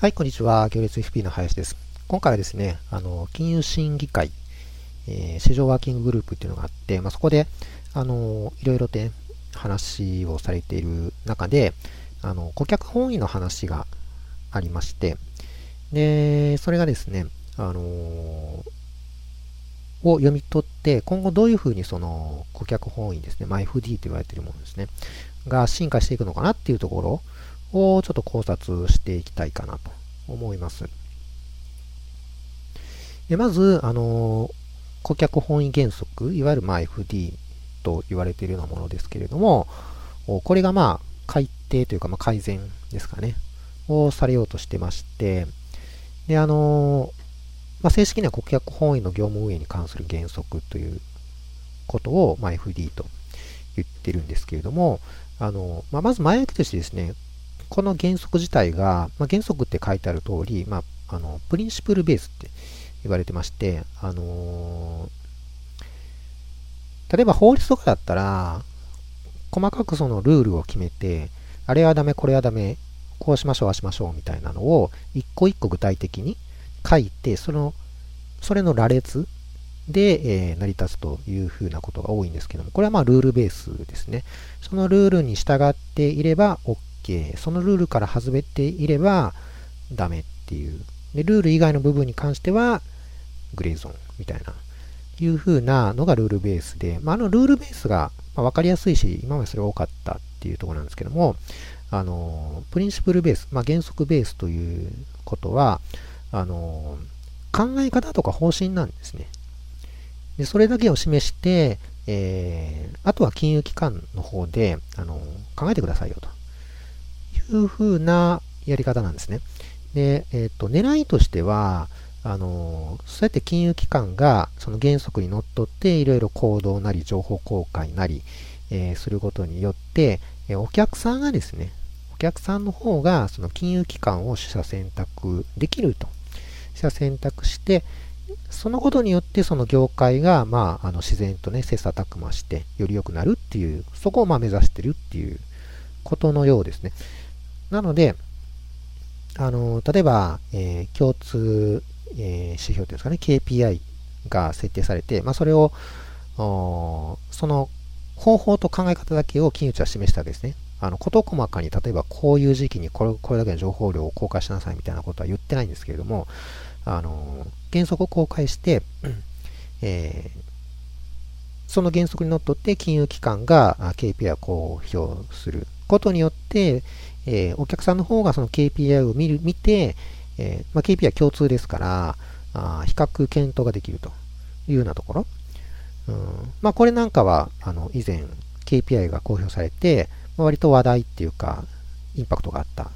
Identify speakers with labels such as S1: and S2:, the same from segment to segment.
S1: はい、こんにちは。行列 FP の林です。今回はですね、あの、金融審議会、えー、市場ワーキンググループっていうのがあって、まあ、そこで、あの、いろいろと、ね、話をされている中で、あの、顧客本位の話がありまして、で、それがですね、あのを読み取って、今後どういうふうにその顧客本位ですね、まあ、FD と言われているものですね、が進化していくのかなっていうところをちょっと考察していきたいかなと思います。でまず、あの、顧客本位原則、いわゆるま FD と言われているようなものですけれども、これがまあ改定というかまあ改善ですかね、をされようとしてまして、で、あの、まあ、正式には顧客本位の業務運営に関する原則ということを、ま、FD と言ってるんですけれども、あの、まあ、まず前置きとしてですね、この原則自体が、まあ、原則って書いてある通り、まあ、あの、プリンシプルベースって言われてまして、あのー、例えば法律とかだったら、細かくそのルールを決めて、あれはダメ、これはダメ、こうしましょう、ああしましょうみたいなのを、一個一個具体的に書いて、その、それの羅列で、えー、成り立つというふうなことが多いんですけども、これはまあルールベースですね。そのルールに従っていれば OK。そのルールから外れていればダメっていう。で、ルール以外の部分に関してはグレーゾーンみたいな、いうふうなのがルールベースで、まあ、あのルールベースが分かりやすいし、今までそれ多かったっていうところなんですけども、あの、プリンシプルベース、まあ、原則ベースということは、あの、考え方とか方針なんですね。でそれだけを示して、えー、あとは金融機関の方で、あの、考えてくださいよというふうなやり方なんですね。で、えっ、ー、と、狙いとしては、あの、そうやって金融機関がその原則にのっとっていろいろ行動なり情報公開なり、えー、することによって、えお客さんがですね、お客さんの方がその金融機関を取捨選択できると。取捨選択して、そのことによってその業界が、まあ、あの自然とね、切磋琢磨してより良くなるっていう、そこをまあ目指してるっていうことのようですね。なので、あの、例えば、えー、共通、えー、指標というんですかね、KPI が設定されて、まあ、それを、その方法と考え方だけを金融庁は示したわけですね。あの、事細かに、例えばこういう時期にこれこれだけの情報量を公開しなさいみたいなことは言ってないんですけれども、あの、原則を公開して、えー、その原則にのっとって金融機関が KPI を公表することによって、えー、お客さんの方がその KPI を見る見て、えー、まあ、KPI は共通ですから、あ比較検討ができるというようなところ。うんまあ、これなんかはあの以前 KPI が公表されてま、割と話題っていうか、インパクトがあった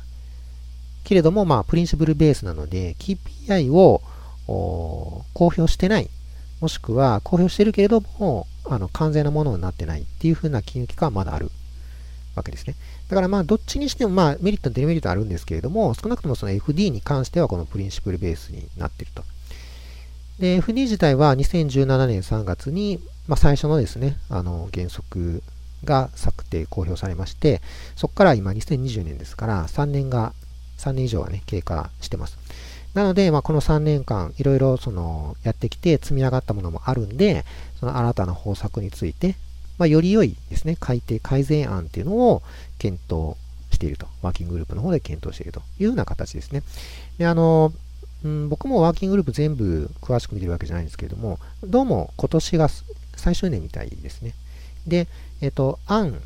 S1: けれども、まあ、プリンシプルベースなので、KPI を公表してない。もしくは、公表してるけれども、あの、完全なものになってないっていう風な金融機関はまだあるわけですね。だからまあ、どっちにしてもまあ、メリット、デメリットあるんですけれども、少なくともその FD に関してはこのプリンシプルベースになっていると。で、FD 自体は2017年3月に、まあ、最初のですね、あの、原則が策定、公表されまして、そこから今2020年ですから、3年が3年以上はね、経過してます。なので、まあ、この3年間、いろいろその、やってきて積み上がったものもあるんで、その新たな方策について、まあ、より良いですね、改定、改善案っていうのを検討していると。ワーキンググループの方で検討しているというような形ですね。で、あの、うん、僕もワーキンググループ全部詳しく見てるわけじゃないんですけれども、どうも今年が最終年みたいですね。で、えっ、と、案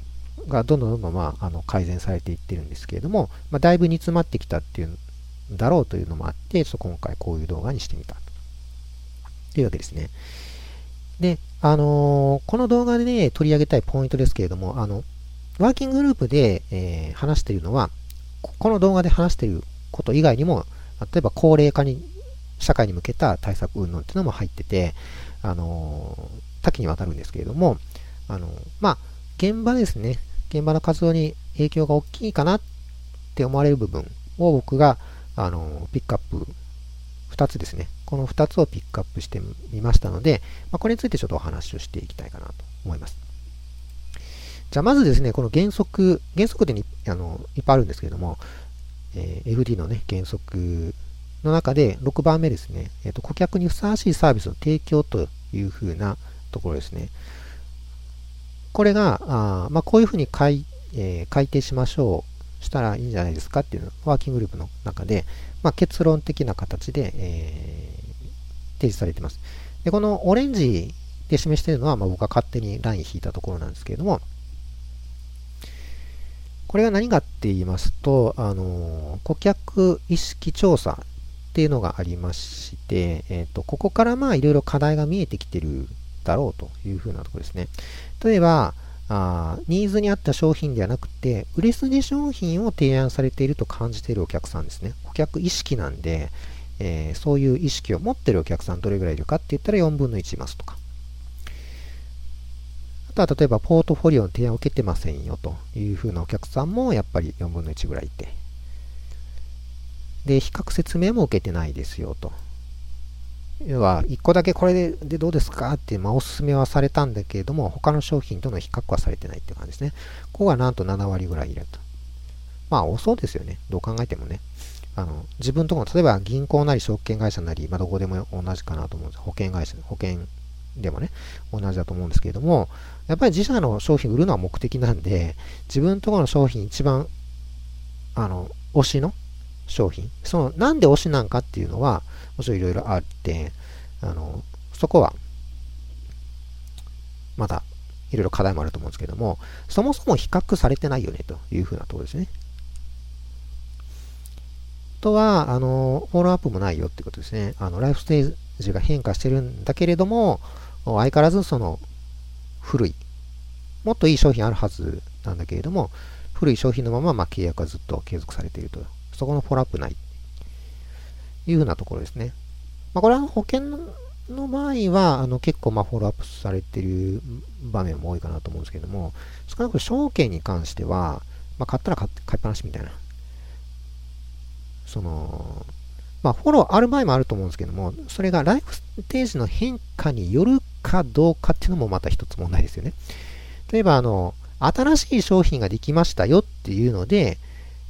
S1: がどんどんどんどん、まあ、あの改善されていってるんですけれども、まあ、だいぶ煮詰まってきたっていうんだろうというのもあって、ちょっと今回こういう動画にしてみたというわけですね。で、あのー、この動画で、ね、取り上げたいポイントですけれども、あの、ワーキンググループで、えー、話しているのは、この動画で話していること以外にも、例えば高齢化に、社会に向けた対策運動っていうのも入ってて、あのー、多岐にわたるんですけれども、あのまあ、現場ですね、現場の活動に影響が大きいかなって思われる部分を僕が、あの、ピックアップ、2つですね。この2つをピックアップしてみましたので、まあ、これについてちょっとお話をしていきたいかなと思います。じゃあまずですね、この原則、原則でにあのいっぱいあるんですけれども、えー、FD のね、原則の中で6番目ですね、えーと、顧客にふさわしいサービスの提供というふうなところですね。これが、あまあ、こういうふうに改,、えー、改定しましょう、したらいいんじゃないですかっていうのワーキンググループの中で、まあ、結論的な形で、えー、提示されています。で、このオレンジで示しているのは、まあ、僕が勝手にライン引いたところなんですけれども、これが何かって言いますと、あの、顧客意識調査っていうのがありまして、えっ、ー、と、ここからまあいろいろ課題が見えてきてるだろうというふうなところですね。例えば、あニーズに合った商品ではなくて、売れ筋商品を提案されていると感じているお客さんですね。顧客意識なんで、えー、そういう意識を持ってるお客さんどれぐらいいるかって言ったら4分の1いますとか。あとは例えばポートフォリオの提案を受けてませんよというふうなお客さんもやっぱり4分の1ぐらいいて。で、比較説明も受けてないですよと。要は、1個だけこれででどうですかって、まあ、おすすめはされたんだけれども、他の商品との比較はされてないっていう感じですね。ここがなんと7割ぐらいいると。まあ、遅いですよね。どう考えてもね。あの、自分とこの、例えば銀行なり証券会社なり、まあ、どこでも同じかなと思うんです。保険会社、保険でもね、同じだと思うんですけれども、やっぱり自社の商品売るのは目的なんで、自分とこの商品一番、あの、推しの商品、その、なんで推しなんかっていうのは、もちろんいろいろあって、あの、そこは、また、いろいろ課題もあると思うんですけども、そもそも比較されてないよね、というふうなところですね。とは、あの、フォローアップもないよってことですね。あの、ライフステージが変化してるんだけれども、相変わらずその古い、もっといい商品あるはずなんだけれども、古い商品のまま、まあ契約はずっと継続されていると。そこのフォローアップない。いうふうなところですね。まあ、これは保険の場合は、あの結構まあフォローアップされてる場面も多いかなと思うんですけども、少なくとも証券に関しては、まあ、買ったら買っ買いっぱなしみたいな。その、まあ、フォローある場合もあると思うんですけども、それがライフステージの変化によるかどうかっていうのもまた一つ問題ですよね。例えば、あの、新しい商品ができましたよっていうので、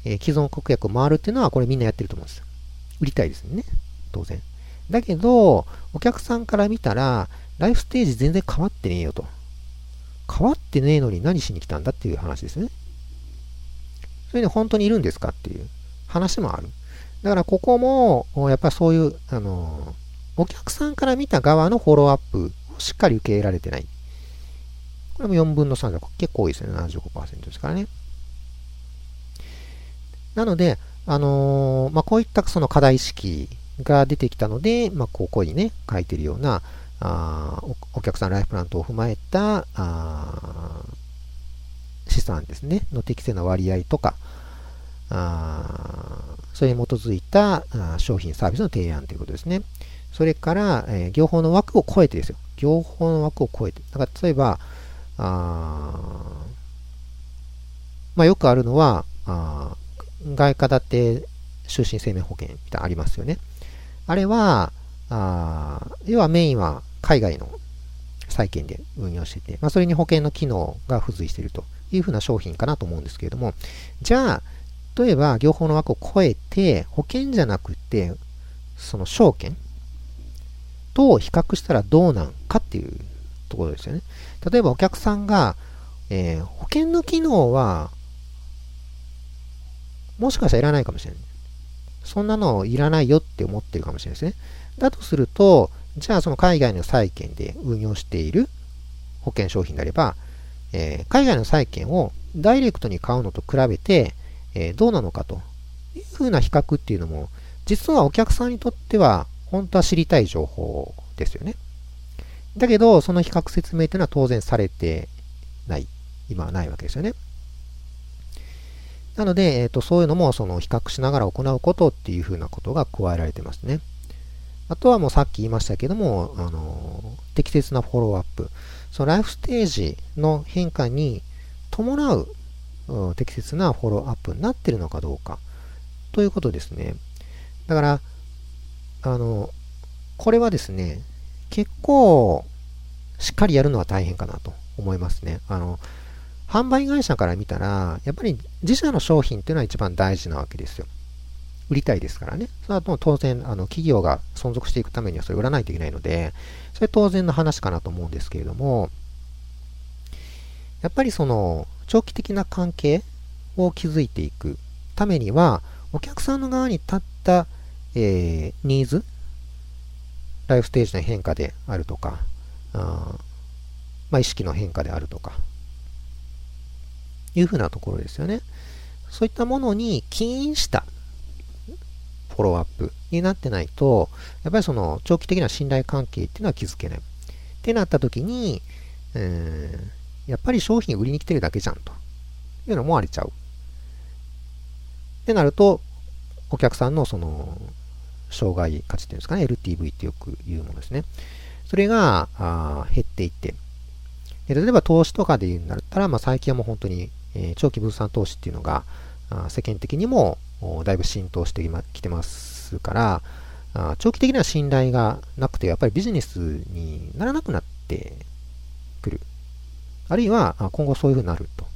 S1: えー、既存顧客を回るっていうのは、これみんなやってると思うんですよ。売りたいですよね。当然。だけど、お客さんから見たら、ライフステージ全然変わってねえよと。変わってねえのに何しに来たんだっていう話ですね。それで本当にいるんですかっていう話もある。だからここも、やっぱりそういう、あの、お客さんから見た側のフォローアップをしっかり受け入れられてない。これも4分の3で結構多いですね。75%ですからね。なので、あのー、まあ、こういったその課題意識が出てきたので、まあ、ここにね、書いてるような、あお客さんライフプラントを踏まえたあ資産ですね、の適正な割合とか、あそれに基づいた商品サービスの提案ということですね。それから、えー、業法の枠を超えてですよ。業法の枠を超えて。だから例えば、あまあ、よくあるのは、あ外貨建て終身生命保険みたいなありますよね。あれは、あ要はメインは海外の債券で運用してて、まあ、それに保険の機能が付随しているというふうな商品かなと思うんですけれども、じゃあ、例えば、業法の枠を超えて、保険じゃなくて、その証券と比較したらどうなんかっていうところですよね。例えばお客さんが、えー、保険の機能は、もしかしたらいらないかもしれない。そんなのいらないよって思ってるかもしれないですね。だとすると、じゃあその海外の債券で運用している保険商品であれば、えー、海外の債券をダイレクトに買うのと比べて、えー、どうなのかというふうな比較っていうのも、実はお客さんにとっては、本当は知りたい情報ですよね。だけど、その比較説明っていうのは当然されてない。今はないわけですよね。なので、えーと、そういうのもその比較しながら行うことっていうふうなことが加えられてますね。あとはもうさっき言いましたけども、あの適切なフォローアップ。そのライフステージの変化に伴う適切なフォローアップになってるのかどうかということですね。だから、あの、これはですね、結構しっかりやるのは大変かなと思いますね。あの、販売会社から見たら、やっぱり自社の商品っていうのは一番大事なわけですよ。売りたいですからね。それはも当然、あの、企業が存続していくためにはそれ売らないといけないので、それ当然の話かなと思うんですけれども、やっぱりその、長期的な関係を築いていくためには、お客さんの側に立った、えー、ニーズ、ライフステージの変化であるとか、あまあ、意識の変化であるとか、いうふうなところですよね。そういったものに起因したフォローアップになってないと、やっぱりその長期的な信頼関係っていうのは築けない。ってなった時に、えー、やっぱり商品売りに来てるだけじゃんというのも思われちゃう。ってなると、お客さんのその、障害価値っていうんですかね、LTV ってよく言うものですね。それがあ減っていって、例えば投資とかで言うんだったら、まあ、最近はもう本当に、えー、長期分散投資っていうのがあ世間的にもだいぶ浸透してきてますから、あ長期的な信頼がなくて、やっぱりビジネスにならなくなってくる。あるいは、今後そういうふうになると。いうよ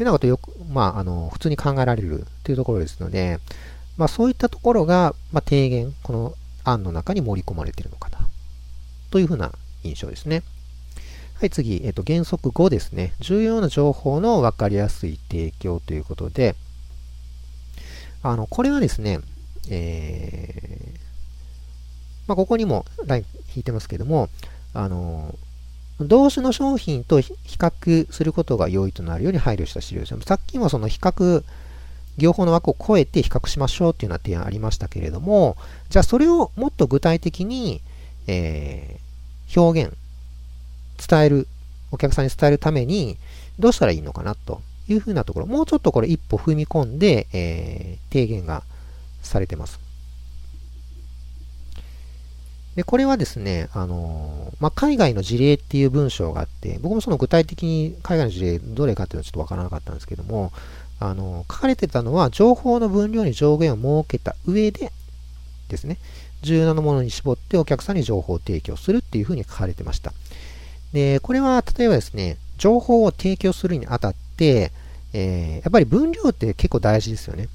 S1: うなことよく、まあ、あの、普通に考えられるというところですので、まあ、そういったところが、まあ、提言、この案の中に盛り込まれているのかな。というふうな印象ですね。はい、次、えっと、原則5ですね。重要な情報の分かりやすい提供ということで、あの、これはですね、えー、まあ、ここにもライン引いてますけども、あの、同種の商品と比較することが良いとなるように配慮した資料です。さっきもその比較、業法の枠を超えて比較しましょうっていうような提案ありましたけれども、じゃあそれをもっと具体的に、えー、表現、伝える、お客さんに伝えるためにどうしたらいいのかなというふうなところ、もうちょっとこれ一歩踏み込んで、えー、提言がされてます。で、これはですね、あのまあ、海外の事例っていう文章があって、僕もその具体的に海外の事例どれかっていうのはちょっとわからなかったんですけども、あの書かれてたのは、情報の分量に上限を設けた上でですね、重要なものに絞ってお客さんに情報を提供するっていうふうに書かれてました。で、これは例えばですね、情報を提供するにあたって、えー、やっぱり分量って結構大事ですよね。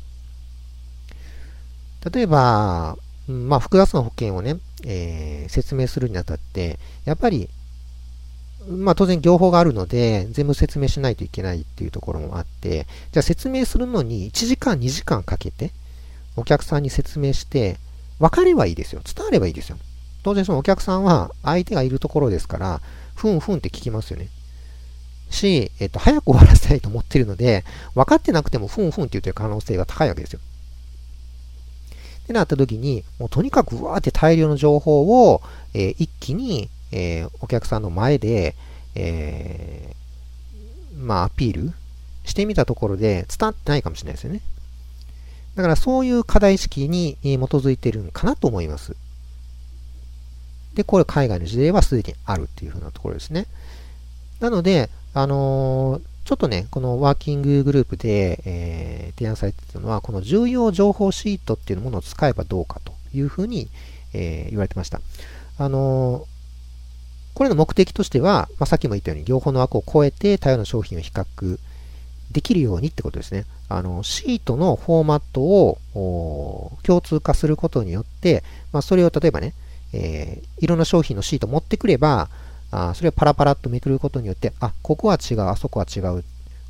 S1: 例えば、まあ、複雑な保険をね、えー、説明するにあたって、やっぱり、まあ当然情報があるので、全部説明しないといけないっていうところもあって、じゃあ説明するのに1時間2時間かけて、お客さんに説明して、分かればいいですよ。伝わればいいですよ。当然そのお客さんは相手がいるところですから、ふんふんって聞きますよね。し、えっと、早く終わらせたいと思ってるので、分かってなくてもふんふんって言ってる可能性が高いわけですよ。ってなった時に、もうとにかくわーって大量の情報を、えー、一気に、えー、お客さんの前で、えー、まあ、アピールしてみたところで伝わってないかもしれないですよね。だからそういう課題意識に基づいてるんかなと思います。で、これ海外の事例はすでにあるっていうふうなところですね。なので、あのー、ちょっとね、このワーキンググループで、えー、提案されてたのは、この重要情報シートっていうものを使えばどうかというふうに、えー、言われてました。あの、これの目的としては、まあ、さっきも言ったように、両方の枠を超えて多様な商品を比較できるようにってことですね。あの、シートのフォーマットを共通化することによって、まあ、それを例えばね、えー、いろんな商品のシート持ってくれば、あそれをパラパラっとめくることによって、あ、ここは違う、あそこは違う、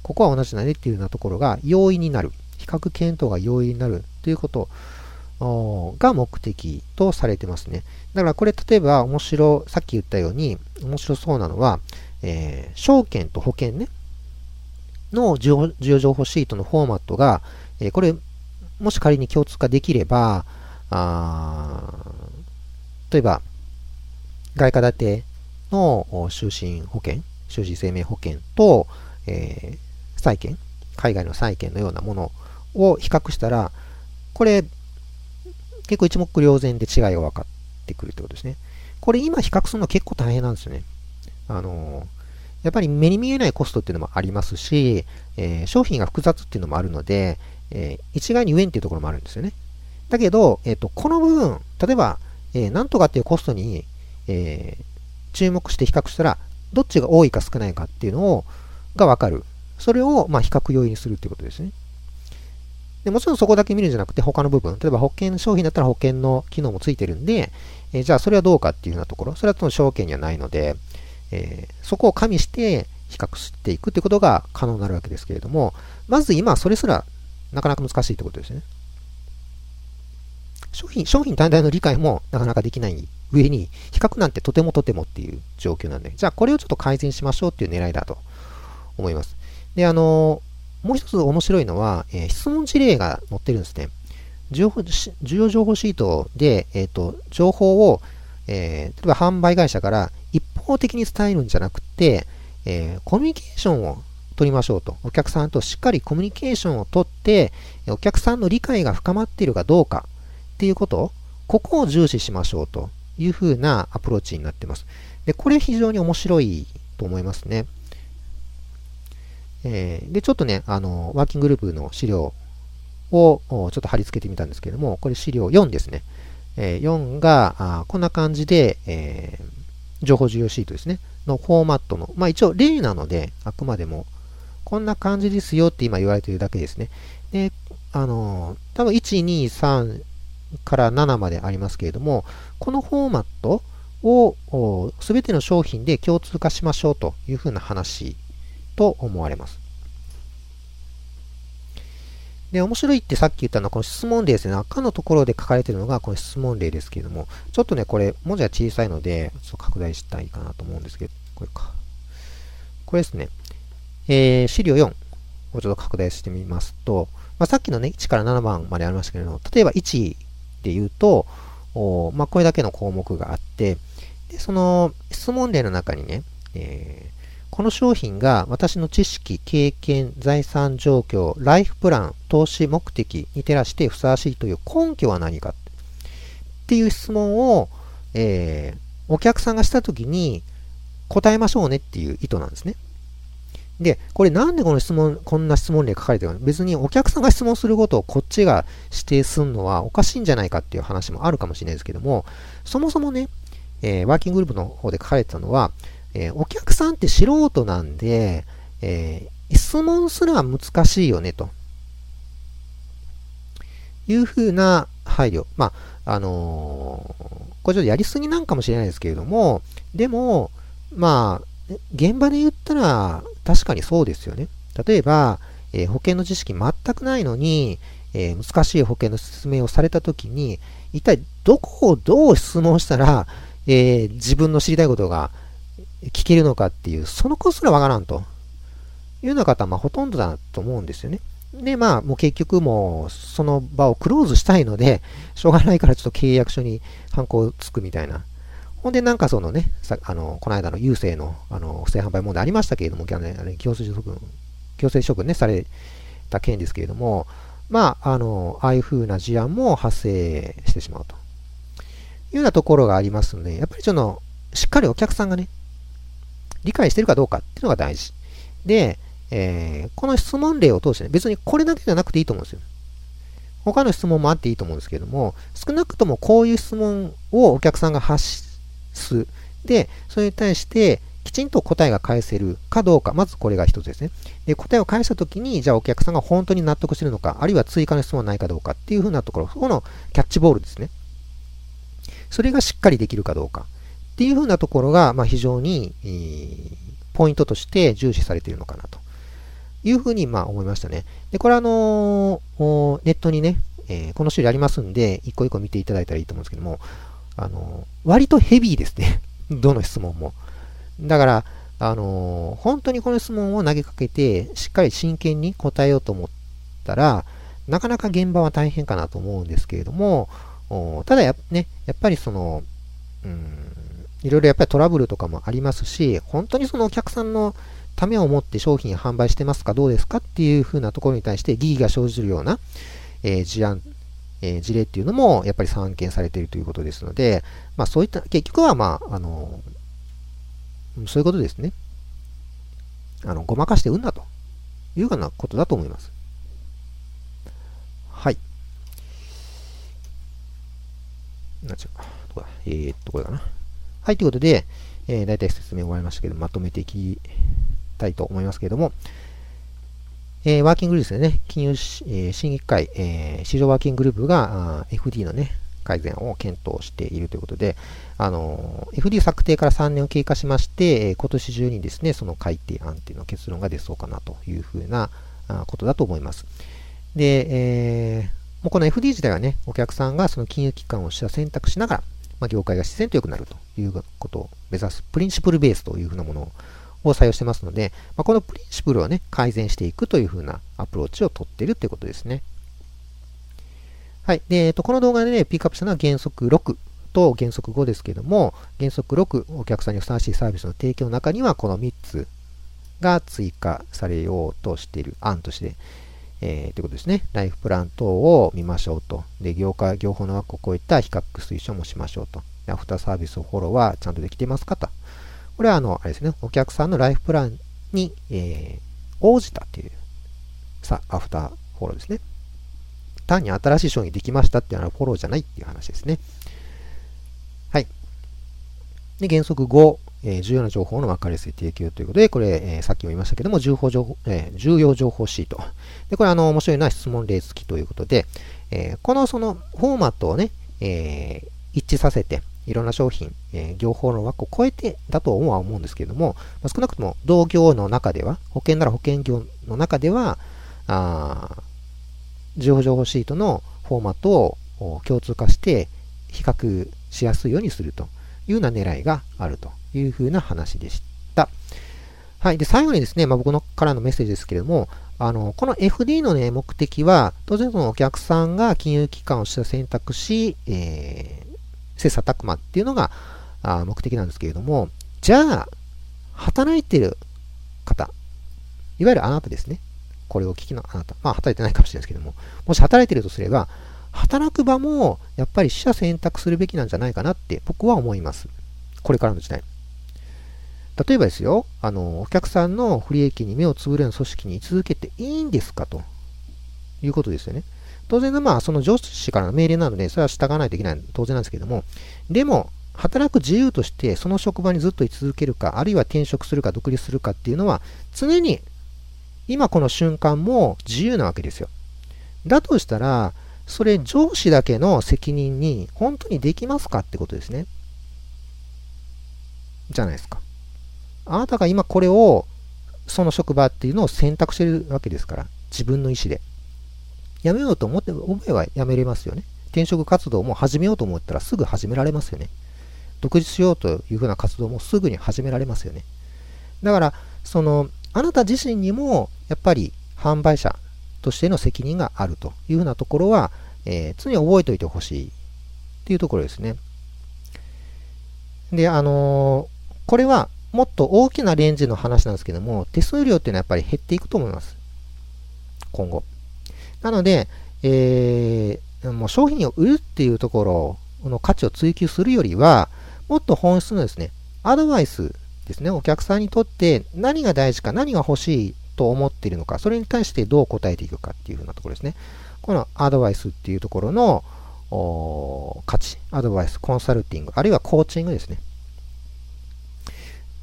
S1: ここは同じだねっていうようなところが容易になる。比較検討が容易になるということが目的とされてますね。だからこれ例えば面白、さっき言ったように面白そうなのは、えー、証券と保険ね、の重要情報シートのフォーマットが、えー、これ、もし仮に共通化できれば、あ例えば、外貨建ての就寝保険、就寝生命保険と、えー、債券、海外の債券のようなものを比較したら、これ、結構一目瞭然で違いが分かってくるってことですね。これ今比較するの結構大変なんですよね。あの、やっぱり目に見えないコストっていうのもありますし、えー、商品が複雑っていうのもあるので、えー、一概に上っていうところもあるんですよね。だけど、えっ、と、この部分、例えば、えなんとかっていうコストに、え注目して比較したら、どっちが多いか少ないかっていうのを、がわかる。それを、ま、比較要因にするっていうことですね。でもちろんそこだけ見るんじゃなくて他の部分、例えば保険商品だったら保険の機能もついてるんで、えー、じゃあそれはどうかっていうようなところ、それはその証券にはないので、えー、そこを加味して比較していくってことが可能になるわけですけれども、まず今それすらなかなか難しいってことですね。商品、商品単体の理解もなかなかできない上に、比較なんてとてもとてもっていう状況なんで、じゃあこれをちょっと改善しましょうっていう狙いだと思います。で、あのもう一つ面白いのは、えー、質問事例が載ってるんですね。重要情報シートで、えっ、ー、と、情報を、えー、例えば販売会社から一方的に伝えるんじゃなくて、え、コミュニケーションを取りましょうと。お客さんとしっかりコミュニケーションをとって、お客さんの理解が深まっているかどうかっていうこと、ここを重視しましょうというふうなアプローチになってます。で、これ非常に面白いと思いますね。えー、で、ちょっとね、あの、ワーキンググループの資料をちょっと貼り付けてみたんですけども、これ資料4ですね。えー、4があこんな感じで、えー、情報重要シートですね。のフォーマットの、まあ一応例なので、あくまでも、こんな感じですよって今言われているだけですね。で、あのー、多分1、2、3から7までありますけれども、このフォーマットをすべての商品で共通化しましょうというふうな話と思われます。で、面白いってさっき言ったのはこの質問例ですね。赤のところで書かれているのがこの質問例ですけれども、ちょっとね、これ文字は小さいので、ちょっと拡大したいかなと思うんですけど、これか。これですね。えー、資料4をちょっと拡大してみますと、まあ、さっきのね、1から7番までありましたけれども、例えば1で言うと、おまあ、これだけの項目があって、でその質問例の中にね、えーこの商品が私の知識、経験、財産状況、ライフプラン、投資目的に照らしてふさわしいという根拠は何かっていう質問を、えー、お客さんがしたときに答えましょうねっていう意図なんですね。で、これなんでこの質問、こんな質問例書かれてるの？別にお客さんが質問することをこっちが指定するのはおかしいんじゃないかっていう話もあるかもしれないですけども、そもそもね、えー、ワーキンググループの方で書かれてたのは、えー、お客さんって素人なんで、えー、質問すら難しいよね、というふうな配慮。まあ、あの、これちょっとやりすぎなんかもしれないですけれども、でも、まあ、現場で言ったら確かにそうですよね。例えば、えー、保険の知識全くないのに、えー、難しい保険の説明をされたときに、一体どこをどう質問したら、えー、自分の知りたいことが聞けるのかっていう、そのコすらわからんというような方は、まあ、ほとんどだと思うんですよね。で、まあ、もう結局もう、その場をクローズしたいので、しょうがないからちょっと契約書に犯行つくみたいな。ほんで、なんかそのね、さあの、この間の郵政の、あの、不正販売問題ありましたけれども、強制処分、強制処分ね、された件ですけれども、まあ、あの、ああいう風な事案も発生してしまうと。いうようなところがありますので、やっぱりその、しっかりお客さんがね、理解してるかどうかっていうのが大事。で、えー、この質問例を通してね、別にこれだけじゃなくていいと思うんですよ。他の質問もあっていいと思うんですけれども、少なくともこういう質問をお客さんが発しす。で、それに対してきちんと答えが返せるかどうか、まずこれが一つですね。で、答えを返したときに、じゃあお客さんが本当に納得してるのか、あるいは追加の質問はないかどうかっていうふうなところ、そこのキャッチボールですね。それがしっかりできるかどうか。っていうふうなところが、まあ、非常に、えー、ポイントとして重視されているのかなというふうに、まあ、思いましたね。で、これあのー、ネットにね、えー、この種類ありますんで、一個一個見ていただいたらいいと思うんですけども、あの、割とヘビーですね。どの質問も。だから、あの本当にこの質問を投げかけて、しっかり真剣に答えようと思ったら、なかなか現場は大変かなと思うんですけれども、ただや,、ね、やっぱりその、うん、いろいろやっぱりトラブルとかもありますし、本当にそのお客さんのためを持って商品販売してますかどうですかっていうふうなところに対して疑義が生じるような、えー、事案、えー、事例っていうのもやっぱり散見されているということですので、まあそういった、結局はまあ、あの、そういうことですね。あの、ごまかしてうんだというようなことだと思います。はい。なっちゃう。どこだ？えー、っと、これかな。はい、ということで、えー、大体説明終わりましたけど、まとめていきたいと思いますけれども、えー、ワーキンググループですね、金融、えー、審議会、えー、市場ワーキンググループが FD のね、改善を検討しているということで、あの、FD 策定から3年を経過しまして、え今年中にですね、その改定案っていうの結論が出そうかなというふうなことだと思います。で、えー、もうこの FD 自体はね、お客さんがその金融機関をした選択しながら、まあ、業界が自然と良くなるということを目指すプリンシプルベースというふうなものを採用してますので、まあ、このプリンシプルをね、改善していくというふうなアプローチをとっているということですね。はい。で、えっと、この動画でね、ピックアップしたのは原則6と原則5ですけども、原則6、お客さんにふさわしいサービスの提供の中には、この3つが追加されようとしている案として、えー、ということですね。ライフプラン等を見ましょうと。で、業界、業法の枠を超えた比較推奨もしましょうと。アフターサービスフォローはちゃんとできていますかと。これは、あの、あれですね、お客さんのライフプランに、えー、応じたっていう、さ、アフターフォローですね。単に新しい商品できましたっていうのはフォローじゃないっていう話ですね。はい。で、原則5、えー、重要な情報の分かりやすい提供ということで、これ、えー、さっきも言いましたけども、重報情報えー、重要情報シート。で、これ、あの、面白いのは質問例付きということで、えこのそのフォーマットをね、え一致させて、いろんな商品、え業法の枠を超えてだとは思うんですけれども、まあ、少なくとも同業の中では、保険なら保険業の中では、あ情報情報シートのフォーマットを共通化して比較しやすいようにするというような狙いがあるというふうな話でした。はい。で、最後にですね、まあ、僕のからのメッセージですけれども、あの、この FD のね、目的は、当然そのお客さんが金融機関を選択し、えー、切磋琢磨っていうのがあ目的なんですけれども、じゃあ、働いてる方、いわゆるあなたですね。これを聞きのあなた。まあ、働いてないかもしれないですけども、もし働いてるとすれば、働く場も、やっぱり死者選択するべきなんじゃないかなって僕は思います。これからの時代。例えばですよ、あの、お客さんの不利益に目をつぶるような組織に居続けていいんですかということですよね。当然まあ、その上司からの命令なので、それは従わないといけない当然なんですけども、でも、働く自由として、その職場にずっと居続けるか、あるいは転職するか、独立するかっていうのは、常に、今この瞬間も自由なわけですよ。だとしたら、それ上司だけの責任に本当にできますかってことですね。じゃないですか。あなたが今これを、その職場っていうのを選択してるわけですから、自分の意思で。辞めようと思って、思えば辞めれますよね。転職活動も始めようと思ったらすぐ始められますよね。独立しようというふうな活動もすぐに始められますよね。だから、その、あなた自身にも、やっぱり販売者としての責任があるというふうなところは、えー、常に覚えておいてほしいっていうところですね。で、あのー、これはもっと大きなレンジの話なんですけども、手数料っていうのはやっぱり減っていくと思います。今後。なので、えー、もう商品を売るっていうところの価値を追求するよりは、もっと本質のですね、アドバイスですね、お客さんにとって何が大事か、何が欲しいと思っているのか、それに対してどう答えていくかっていうふうなところですね。このアドバイスっていうところの価値、アドバイス、コンサルティング、あるいはコーチングですね。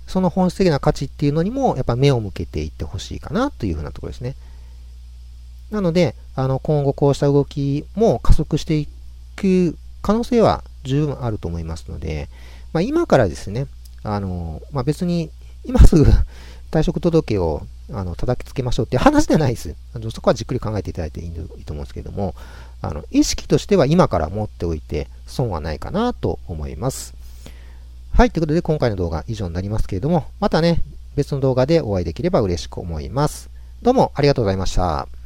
S1: その本質的な価値っていうのにも、やっぱ目を向けていってほしいかなというふうなところですね。なので、あの、今後こうした動きも加速していく可能性は十分あると思いますので、まあ、今からですね、あの、まあ、別に今すぐ退職届をあの叩きつけましょうって話ではないです。あのそこはじっくり考えていただいていいと思うんですけども、あの意識としては今から持っておいて損はないかなと思います。はい、ということで今回の動画以上になりますけれども、またね、別の動画でお会いできれば嬉しく思います。どうもありがとうございました。